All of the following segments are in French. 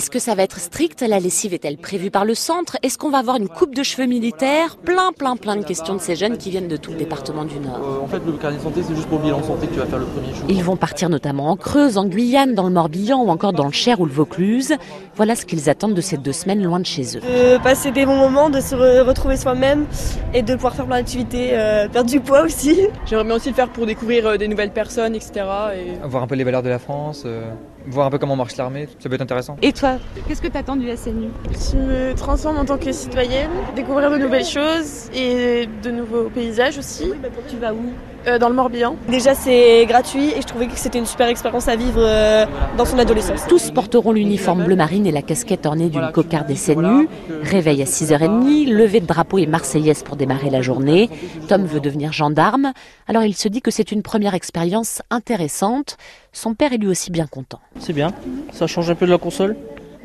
Est-ce que ça va être strict La lessive est-elle prévue par le centre? Est-ce qu'on va avoir une coupe de cheveux militaire? Plein, plein, plein de questions de ces jeunes qui viennent de tout le département du Nord. Euh, en fait, le carnet de santé, c'est juste pour bilan santé que tu vas faire le premier jour. Ils vont partir notamment en Creuse, en Guyane, dans le Morbihan ou encore dans le Cher ou le Vaucluse. Voilà ce qu'ils attendent de ces deux semaines loin de chez eux. De passer des bons moments, de se re- retrouver soi-même et de pouvoir faire plein d'activités, euh, perdre du poids aussi. J'aimerais bien aussi le faire pour découvrir euh, des nouvelles personnes, etc. Et... voir un peu les valeurs de la France, euh, voir un peu comment marche l'armée, ça peut être intéressant. Et toi Qu'est-ce que tu attends du SNU Je me transforme en tant que citoyenne, découvrir de nouvelles choses et de nouveaux paysages aussi. Tu vas où? Euh, dans le Morbihan. Déjà c'est gratuit et je trouvais que c'était une super expérience à vivre euh, dans son adolescence. Tous porteront l'uniforme bleu marine et la casquette ornée d'une cocarde SNU. Réveil à 6h30, levée de drapeau et marseillaise pour démarrer la journée. Tom veut devenir gendarme. Alors il se dit que c'est une première expérience intéressante. Son père est lui aussi bien content. C'est bien, ça change un peu de la console,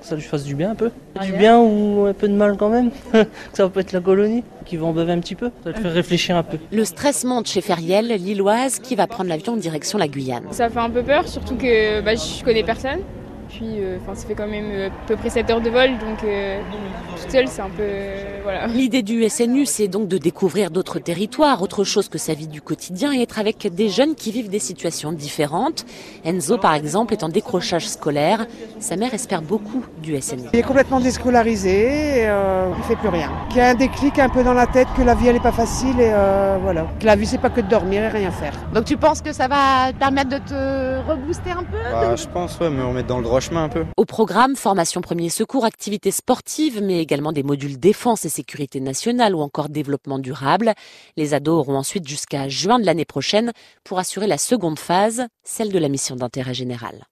que ça lui fasse du bien un peu. Du bien ou un peu de mal quand même, que ça va pas être la colonie, qui va en bever un petit peu, ça va te faire réfléchir un peu. Le stress monte chez Feriel, lilloise, qui va prendre l'avion en direction la Guyane. Ça fait un peu peur, surtout que bah, je connais personne. Puis, euh, ça fait quand même euh, à peu près 7 heures de vol, donc euh, toute seule, c'est un peu. euh, voilà. L'idée du SNU, c'est donc de découvrir d'autres territoires, autre chose que sa vie du quotidien et être avec des jeunes qui vivent des situations différentes. Enzo, par exemple, est en décrochage scolaire. Sa mère espère beaucoup du SNU. Il est complètement déscolarisé, et, euh, il fait plus rien. Il y a un déclic un peu dans la tête que la vie elle est pas facile et euh, voilà. Que la vie c'est pas que de dormir et rien faire. Donc tu penses que ça va te permettre de te rebooster un peu? Bah, je pense, ouais, me remettre dans le Au programme, formation premier secours, activités sportives, mais également des modules défense et sécurité nationale ou encore développement durable. Les ados auront ensuite jusqu'à juin de l'année prochaine pour assurer la seconde phase, celle de la mission d'intérêt général.